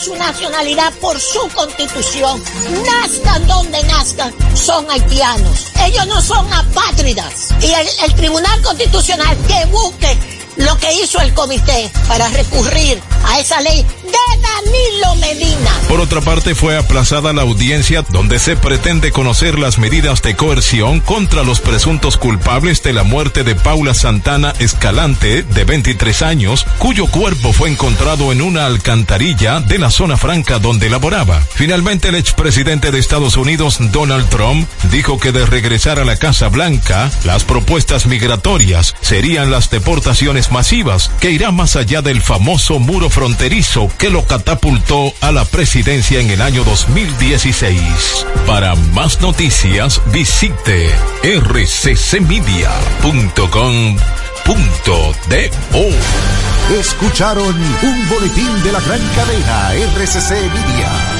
su nacionalidad por su constitución. Nazcan donde nazcan, son haitianos. Ellos no son apátridas. Y el, Tribunal Constitucional que busque lo que hizo el comité para recurrir a esa ley de Danilo Medina. Por otra parte, fue aplazada la audiencia donde se pretende conocer las medidas de coerción contra los presuntos culpables de la muerte de Paula Santana Escalante, de 23 años, cuyo cuerpo fue encontrado en una alcantarilla de la zona franca donde laboraba. Finalmente, el expresidente de Estados Unidos, Donald Trump, dijo que de regresar a la Casa Blanca, las propuestas migratorias serían las deportaciones masivas, que irá más allá del famoso muro fronterizo que lo catapultó a la presidencia en el año 2016. Para más noticias, visite rccmedia.com.do. Escucharon un boletín de la gran cadena RCC Media.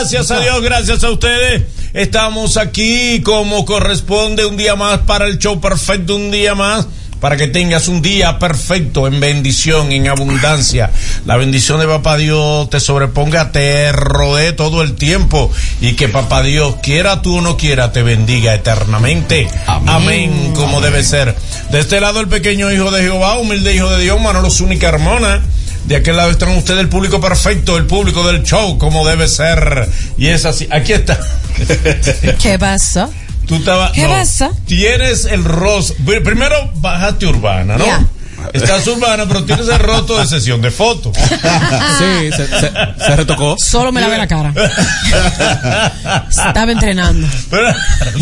Gracias a Dios, gracias a ustedes. Estamos aquí como corresponde un día más para el show perfecto, un día más para que tengas un día perfecto en bendición, en abundancia. La bendición de Papá Dios te sobreponga, te rodee todo el tiempo y que Papá Dios, quiera tú o no quiera, te bendiga eternamente. Amén, Amén como debe ser. De este lado el pequeño hijo de Jehová, humilde hijo de Dios, Manolo única hermana. De aquel lado están ustedes el público perfecto, el público del show, como debe ser. Y es así. Aquí está. ¿Qué pasa? Tú. ¿Qué no, pasa? Tienes el rostro. Primero bajaste urbana, ¿no? Estás urbana, pero tienes el roto de sesión de fotos. Sí, se, se- se retocó. Solo me lavé la cara. Estaba entrenando.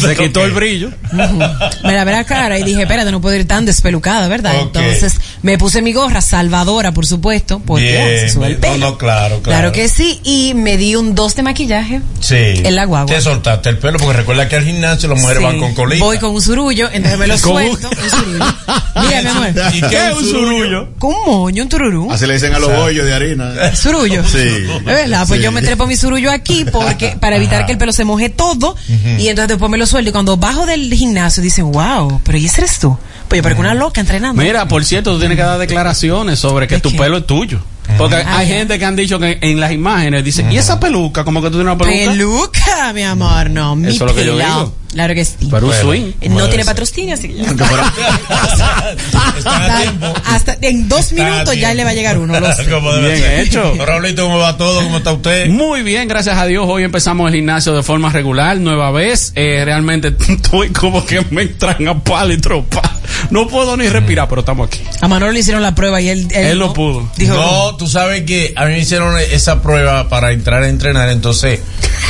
Se quitó el brillo. Me lavé la cara y dije, espérate, no puedo ir tan despelucada, ¿verdad? Entonces me puse mi gorra, salvadora, por supuesto, porque Bien, ya, se sube el pelo. No, no, claro, claro. Claro que sí, y me di un dos de maquillaje. Sí. En la guagua. Te soltaste el pelo porque recuerda que al gimnasio las mujeres Sí. van con colita. Voy con un surullo, entonces me lo suelto. Un surullo. Mira, mi amor. ¿Y qué es un surullo? Con un moño, un tururú. Así le dicen a los bollos de harina. Surullo. Sí. Es verdad, pues Sí. yo me trepo mi surullo aquí porque para evitar que el pelo se moje todo y entonces después me lo suelto y cuando bajo del gimnasio dicen, wow, pero ¿y ese eres tú? Pues yo parezco una loca entrenando. Mira, por cierto, tú tienes que dar declaraciones sobre que ¿De tu qué? pelo es tuyo. Porque Ah, hay ya. gente que han dicho que en las imágenes dicen, ¿y esa peluca? Como que tú tienes una peluca. Peluca, mi amor, no, mi Eso es lo que yo pelo. digo. Claro que sí. Pero un swing. Eh, no tiene ser. patrocinio, así que ya. Hasta en dos minutos ya le va a llegar uno, lo sé. Como debe Bien ser. hecho. Raulito, ¿cómo va todo? ¿Cómo está usted? Muy bien, gracias a Dios. Hoy empezamos el gimnasio de forma regular, nueva vez. Eh, realmente estoy como que me entran a palo y tropa. No puedo ni respirar, pero estamos aquí. A Manolo le hicieron la prueba y él... Él no pudo. Dijo, no, tú sabes que a mí me hicieron esa prueba para entrar a entrenar, entonces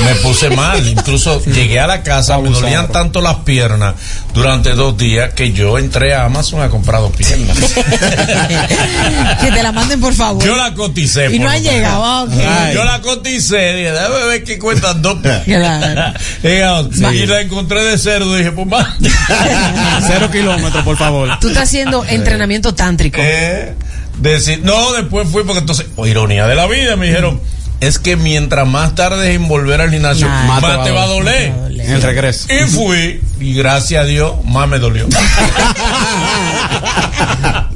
me puse mal. Incluso llegué a la casa, me dolían tanto las piernas durante dos días que yo entré a Amazon a comprar dos piernas. que te la manden, por favor. Yo la coticé. Y no ha llegado, ok. Ay. Yo la coticé, dije, déjame ver qué cuestan dos Claro. Diga, Y la encontré de cerdo, dije, pues más. Cero kilómetros, por favor. Tú estás haciendo entrenamiento tántrico. Eh, decir, no, después fui porque entonces, oh, ironía de la vida, me dijeron, es que mientras más tarde en volver al gimnasio, Nah. más, te va a doler. En el regreso. Y fui, y gracias a Dios, más me dolió.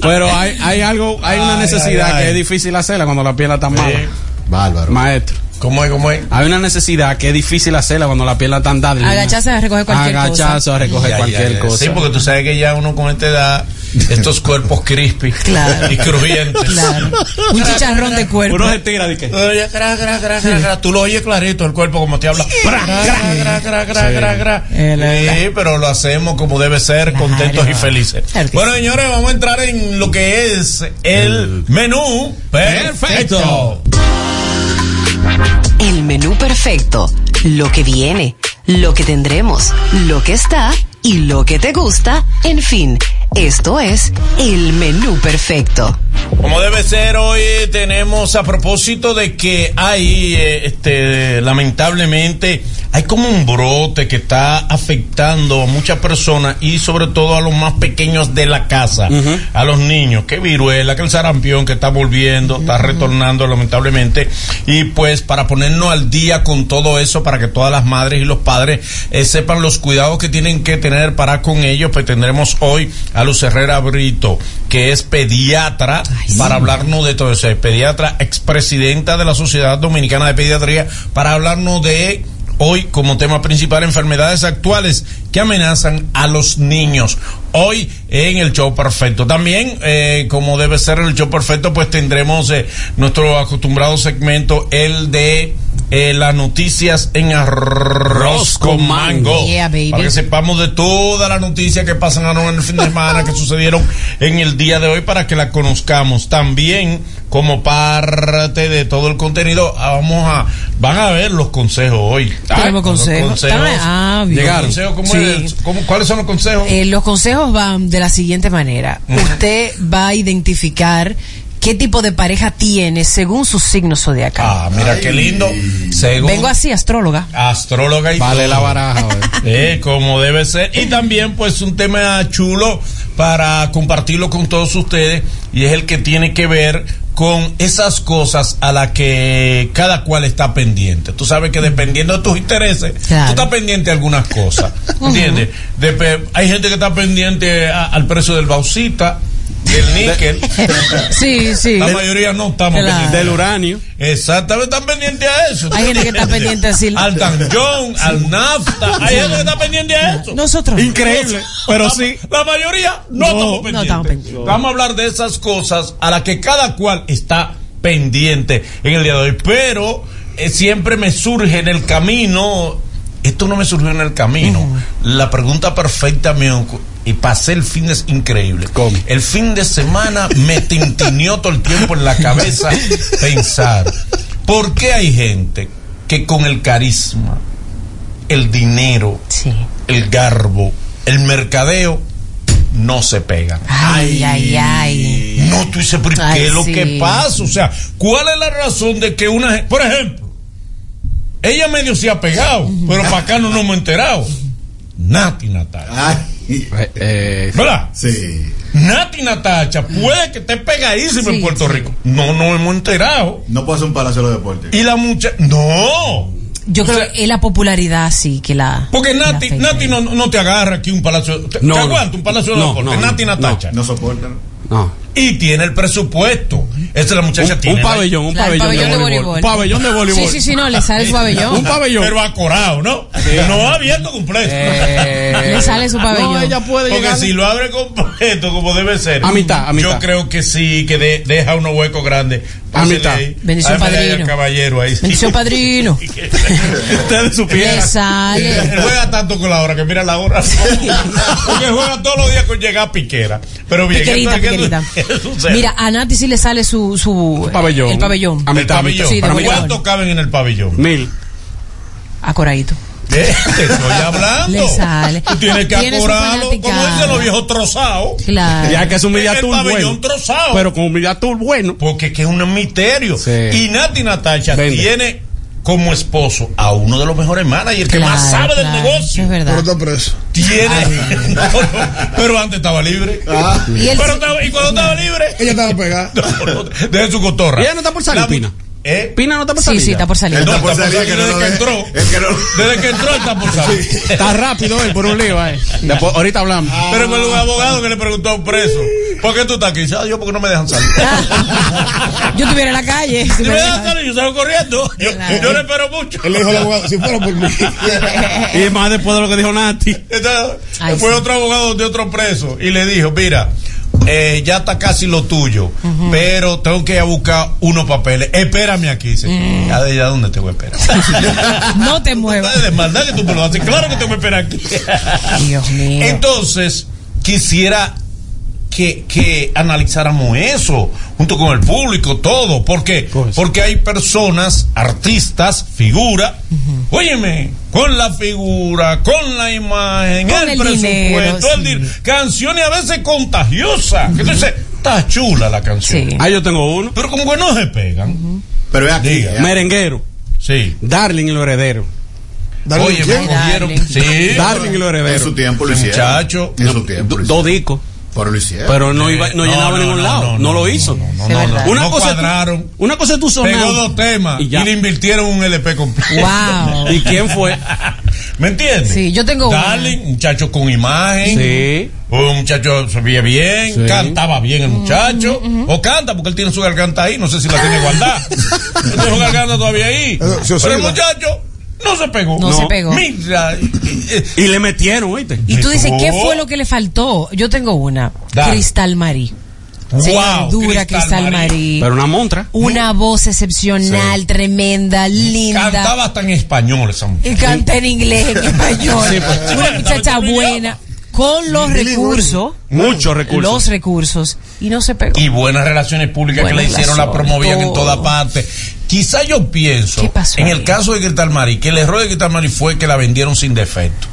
Pero hay, hay algo, hay una necesidad ay, ay. que es difícil hacerla cuando la pierna está mala. Sí. Bárbaro. Maestro. ¿Cómo es, cómo es? Hay una necesidad que es difícil hacerla cuando la pierna está dada. Agacharse a recoger cualquier Agacharse a recoger Ya, cualquier ya, ya. cosa. Sí, porque tú sabes que ya uno con esta edad, estos cuerpos crispy Claro. y crujientes. Claro. Un chicharrón de cuerpo. Uno se tira de que. Oye, gra, gra, gra, gra, gra. Tú lo oyes clarito el cuerpo como te habla. Gra, gra, gra, gra, gra, gra, gra. Es verdad. Sí, pero lo hacemos como debe ser, Claro. contentos y felices. Bueno, señores, vamos a entrar en lo que es el menú perfecto. El menú perfecto. Lo que viene. lo que tendremos, lo que está y lo que te gusta, en fin, esto es el menú perfecto. Como debe ser, hoy tenemos a propósito de que hay, eh, este, lamentablemente, hay como un brote que está afectando a muchas personas y sobre todo a los más pequeños de la casa, a los niños, que viruela, que el sarampión que está volviendo, está retornando lamentablemente. Y pues para ponernos al día con todo eso, para que todas las madres y los padres eh, sepan los cuidados que tienen que tener para con ellos, pues tendremos hoy a Luz Herrera Brito, que es pediatra, para hablarnos de todo eso, es pediatra, expresidenta de la Sociedad Dominicana de Pediatría, para hablarnos de hoy como tema principal enfermedades actuales que amenazan a los niños. Hoy en el show perfecto. También, eh, como debe ser el show perfecto, pues tendremos eh, nuestro acostumbrado segmento, el de eh, las noticias en arroz con mango. Yeah. Para que sepamos de todas las noticias que pasan ahora en el fin de semana, que sucedieron en el día de hoy, para que la conozcamos. También, como parte de todo el contenido, ah, vamos a, van a ver los consejos hoy. Tenemos Los consejos. Ah. Los consejos, ¿cómo Sí. es? ¿Cómo- ¿Cuáles son los consejos? Eh, los consejos van de la siguiente manera. Usted va a identificar qué tipo de pareja tiene según su signo zodiacal. Ah, mira qué lindo. Según Vengo así, astróloga. astróloga y Vale todo. la baraja. güey. Eh, como debe ser. Y también, pues, un tema chulo para compartirlo con todos ustedes. Y es el que tiene que ver con esas cosas a las que cada cual está pendiente. Tú sabes que dependiendo de tus intereses, Claro. tú estás pendiente de algunas cosas. ¿Entiendes? Hay gente que está pendiente a- al precio del bauxita, del níquel. Sí, sí. La mayoría no estamos Claro. pendientes. Del uranio. Exactamente, están pendientes a eso. Hay gente que está pendiente así. Al tanjón, al nafta. Hay gente que está pendiente a eso. Nosotros. no. Increíble, pero sí. La mayoría no, No, estamos no pendientes. estamos pendientes. Vamos a hablar de esas cosas a las que cada cual está pendiente en el día de hoy. Pero eh, siempre me surge en el camino. Esto no me surgió en el camino. La pregunta perfecta me y pasé el fin de increíble. ¿Cómo? El fin de semana me tintineó todo el tiempo en la cabeza pensar, ¿por qué hay gente que con el carisma, el dinero, Sí. el garbo, el mercadeo, no se pegan? Ay, ay, ay. No, tú dices, ¿pero Ay, qué es lo sí. que pasa? O sea, ¿cuál es la razón de que una gen- por ejemplo, ella medio se ha pegado, pero para acá no nos hemos enterado? Nati Natacha. Eh, eh, ¿Verdad? sí. Nati Natacha puede que esté pegadísima en Puerto sí. Rico. No nos hemos enterado. No puedo hacer un palacio de los deportes. Y la muchacha. No. Yo O creo sea, que es la popularidad sí que la. Porque la Nati, afecta. Nati no, no te agarra aquí un palacio. Te, No, te no. aguanta un palacio de No, deportes. no, Nati no, Natacha. No soportan. no. Y tiene el presupuesto. Esa es la muchacha Un, tiene. un pabellón, un el pabellón, de, voleibol. Un pabellón de voleibol. Sí, sí, sí, no, le sale su pabellón. Un pabellón. Pero acorado, ¿no? No abierto completo. Eh, Le sale su pabellón. No, ella puede Porque llegar. si lo abre completo, como debe ser. A mitad, a mitad. Yo creo que sí, que de- deja unos huecos grandes. A mitad. ahí. Bendición padrino. caballero ahí. Bendición padrino. Ustedes Le supieran. sale. Él juega tanto con la hora que mira la hora. Porque juega todos los días con llegar a piquera. Pero bien, Piquerita, esto es. Mira, a Nati sí le sale su. su Pabellón. El pabellón. A el mitad, pabellón. Sí, de ¿Pero voleibol. ¿Cuántos caben en el pabellón? Mil. Acoradito. Te estoy hablando. Le sale. Tú tienes que acorarlo. Como dicen los viejos trozados. Claro. Ya que es un El Mediatur pabellón bueno. trozado. Pero con un Mediatur bueno. Porque es que es un misterio. Sí. Y Nati Natacha Vende. tiene como esposo a uno de los mejores managers que más Claro, sabe del claro, negocio. Es verdad. preso. Tiene. No, no, pero antes estaba libre. Y él Pero estaba- y cuando estaba libre. Ella estaba pegada. No, no, Deje su cotorra. Ella no está por salir, La mu- Pina. ¿Eh? Pina no está por Sí, salir. sí, ya. está por salir. No, Está por que no desde que entró. Es que no- Desde que entró está por salir. Está rápido él por un lío, eh. Después, ahorita hablamos. Pero con un abogado que le preguntó a un preso, ¿por qué tú estás aquí? "Ah, yo porque no me dejan salir. Yo estuviera en la calle. si Si me me dejan dejan. salir, yo salgo corriendo. Yo, Claro. yo le espero mucho. Él le dijo al abogado, si fuera por mí. Y más después de lo que dijo Nati. Entonces, Ay, fue sí. otro abogado de otro preso y le dijo, mira, eh, ya está casi lo tuyo, pero tengo que ir a buscar unos papeles. Espérame aquí. Dice, Mm. ¿ya de ya dónde te voy a esperar? No te muevas. de maldad que tú me lo haces. Claro que te voy a esperar aquí. Dios mío. Entonces, quisiera que, que analizáramos eso junto con el público, todo, porque, Pues. porque hay personas, artistas, figuras, óyeme, con la figura, con la imagen, Con el, el presupuesto, dinero, el sí. din- canciones a veces contagiosas. Que tú dices, está chula la canción. Sí. Ah, yo tengo uno. Pero como que no se pegan. Pero es aquí. Diga. Merenguero. Sí. Darling y los herederos. Dale Oye, me cogieron. Darling. Sí. Darling y los En su tiempo lo hicieron. muchacho. En su tiempo. Dos discos. Pero lo hicieron. Pero no, iba, no, llegaba a ningún lado. No, lo hizo. No, no, no, no, Una no cosa es tú- cuadraron. Una cosa es tu sonar. Pegó dos temas Y y, le invirtieron un LP completo. Wow. ¿Y quién fue? ¿Me entiendes? Sí, yo tengo. Darling, un muchacho con imagen. Sí. Un muchacho se veía bien, Sí. cantaba bien el muchacho. O canta, porque él tiene su garganta ahí, no sé si la tiene guardada. Tiene su garganta todavía ahí. Pero el muchacho no se pegó. No se pegó. Mira. eh, eh, Y le metieron, ¿oíste? Y tú dices, ¿qué fue lo que le faltó? Yo tengo una. Dale. Cristal Marí. Wow, dura Cristal, Marí. Pero una montra. Una voz excepcional, tremenda, linda. Cantaba hasta en español esa mujer. Y canta en inglés, en español. Una muchacha buena, con los recursos. Muchos recursos. Los recursos. Y no se pegó. y buenas relaciones públicas que le hicieron, la promovían en toda parte. Quizá yo pienso, ¿Qué pasó en ahí? el caso de Cristal Mari, que el error de Cristal Mari fue que la vendieron sin defecto.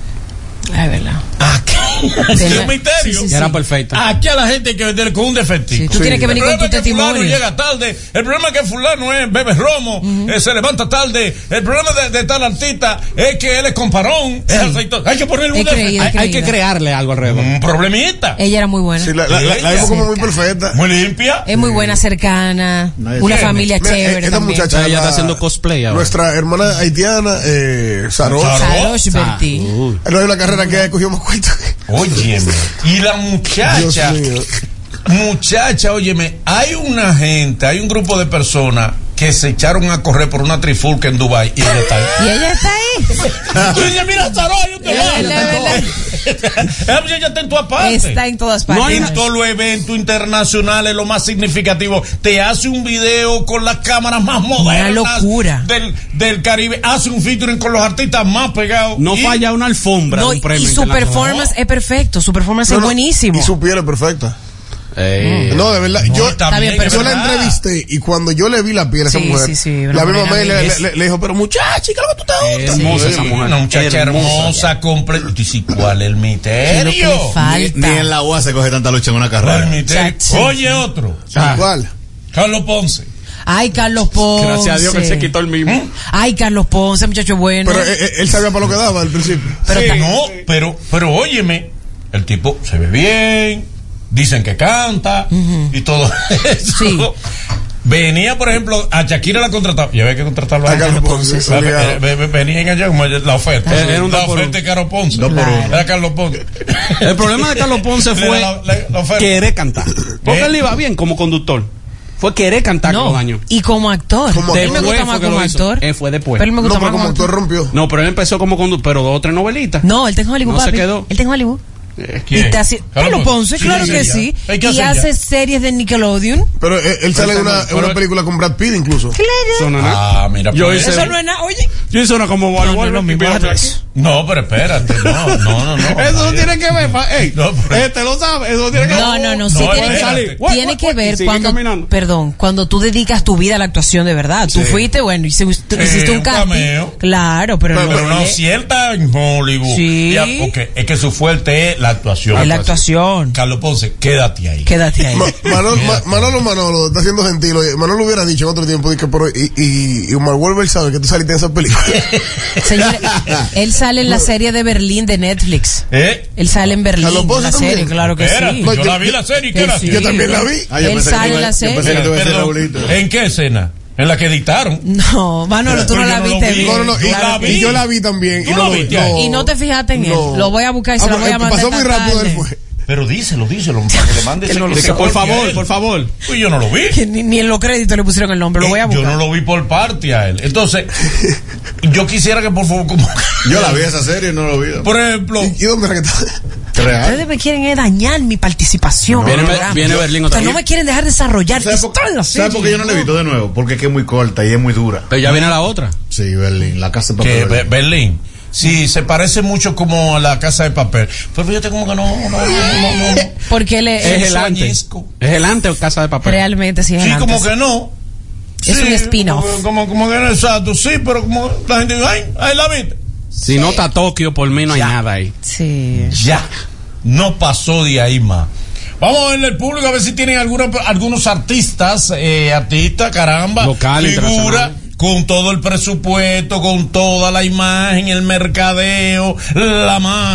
Es verdad. Aquí es un misterio. sí, sí, Ya era sí. perfecta. Aquí a la gente hay que vender con un defectico. Sí, tú tienes que venir el con problema tu es que fulano testimonio. llega tarde. El problema es que fulano es bebe romo, eh, se levanta tarde. El problema de, de tal artista es que él es comparón, es. Hay que ponerle un defecto. Hay, hay que crearle algo alrededor. Un problemita. Ella era muy buena. Sí, la, la, la, la vimos como muy perfecta. Muy limpia. Es muy buena, cercana. Nadie Una tiene. familia Mira, chévere. esta también. muchacha. Ella está haciendo cosplay ahora. Nuestra hermana haitiana, eh. Sarot. Sarosh Berti. No hay una carrera que escogió más cuento. Óyeme. Y la muchacha. Muchacha, óyeme, hay una gente, hay un grupo de personas que se echaron a correr por una trifulca en Dubai y ella está ahí. Y ella está ahí. Tú dices, mira, Saró, yo te Es voy. Verdad, Esa muchacha está en tu parte. Está en todas partes. No hay en todos los eventos internacionales, lo más significativo. Te hace un video con las cámaras más modernas. locura. Del, del Caribe. Hace un featuring con los artistas más pegados. No Y- falla una alfombra. No, de un premio y su performance es perfecto. Su performance No, es no, buenísimo. Y su piel es perfecta. Ey. No, de verdad. No, yo, pero yo la verdad. entrevisté y cuando yo le vi la piel a esa Sí, mujer, sí, sí, una la misma mujer le, bella. le- le dijo, pero muchacha, ¿qué es lo que tú te gusta? Hermosa Sí. esa mujer. Una muchacha hermosa, completa. ¿Y cuál es el misterio? falta. Ni en la UA se coge tanta lucha en una ¿Cuál es carrera. Oye, otro. Ah. ¿Cuál? Carlos Ponce. Ay, Carlos Ponce. Gracias a Dios que él se quitó el mismo. Ay, Carlos Ponce, muchacho bueno. Pero eh, eh, él sabía para lo que daba al principio. Pero Sí, no, pero, pero óyeme, el tipo se ve bien, dicen que canta y todo eso. Sí. Venía, por ejemplo, a Shakira la contrataba. Y había que contratarlo A a Carlos Ponce, Ve- ve- ve- ve- Venían allá como la oferta. Era- era oferta de Carlos Ponce. Dos por uno. Era Carlos Ponce. El problema de Carlos Ponce fue La- la- la querer cantar. Porque ¿Eh? él iba bien como conductor. Fue querer cantar con no, años. y como actor. Como él me gusta Después más como actor. Eh, fue después. Pero él me No, gusta pero más como como actor rompió. No, pero él empezó como conductor, pero dos o tres novelitas. No, él en Hollywood, No se papi. quedó. Él en Hollywood. ¿Quién? Y está así- Carlos Ponce, Sí, claro sí, que ya. sí. Y hace series de Nickelodeon. Pero eh, él sale en una, Pero- película con Brad Pitt incluso. Eso no es nada. Ah, mira, Yo pues. hice- Eso no es nada. Oye, Yo hice una como no, no. No, pero espérate, no, no, no, no. Eso no tiene que ver, pa- ey, No, pero- este lo sabe, eso no tiene que ver. No, no, no, sí No, tiene, que, ver cuando, caminando. perdón, cuando tú dedicas tu vida a la actuación de verdad. Tú fuiste, bueno, hiciste, tú Sí, hiciste un cameo. Claro, pero, Pero, no, no, es- si él está en Hollywood. Sí. ya, porque es que su fuerte es la actuación. es la actuación. Carlos Ponce, quédate ahí. Quédate ahí. Ma- Manolo, Ma- Manolo Manolo está siendo gentil. Oye, Manolo hubiera dicho en otro tiempo dije, pero, y, y, y Omar Wolver sabe que tú saliste en esa película. Señores, él sale en la serie de Berlín de Netflix. ¿Eh? Él sale en Berlín, Carlos en Ponce la también. serie, claro que sí. Yo la vi la serie, ¿qué que era? sí. Yo también la vi. Ah, yo Él que sale en la que serie. Perdón. ¿En qué escena? En la que editaron. No, Manolo, tú no la viste. No, no, no. Y, Yo la y vi. yo la vi también. ¿Tú y la no, viste no, ahí? Y no te fijaste en él. Lo voy a buscar y se Ah, lo voy a pero mandar. Pasó muy rápido él fue. Pero díselo, díselo, para que le mande ese no lo ese sé. Por favor, por favor. Pues yo no lo vi. Que ni, ni en los créditos le pusieron el nombre. Lo voy a Eh, buscar. yo no lo vi por parte a él. Entonces, yo quisiera que por favor, como, Yo la vi esa serie y no lo vi. por ejemplo, ¿Y dónde era que está? Real. Ustedes me quieren eh, dañar mi participación. Viene- el programa. viene Berlín O otra sea, no vez. me quieren dejar desarrollar. ¿Sabes por, ¿sabes por qué yo no la he visto de nuevo? Porque es que es muy corta y es muy dura. Pero ya viene la otra. Sí, Berlín, la casa de que papel. Be- Berlín. Sí, se parece mucho como a la casa de papel. Pero fíjate como que no, no, no, no, no. Porque él es, Es el. Es el ante o casa de papel. realmente sí es Sí, el como antes. que no. Es Sí, un spin-off. Como, como, como que no exacto, sí, pero como la gente dice, ay, ahí la viste. Si no está Tokio, por mí no hay Ya. nada ahí. Sí. Ya, no pasó de ahí más. Vamos a verle el público a ver si tienen alguna, algunos artistas, eh, artistas, caramba, Local, figura internacional. Con todo el presupuesto, con toda la imagen, el mercadeo, la magia.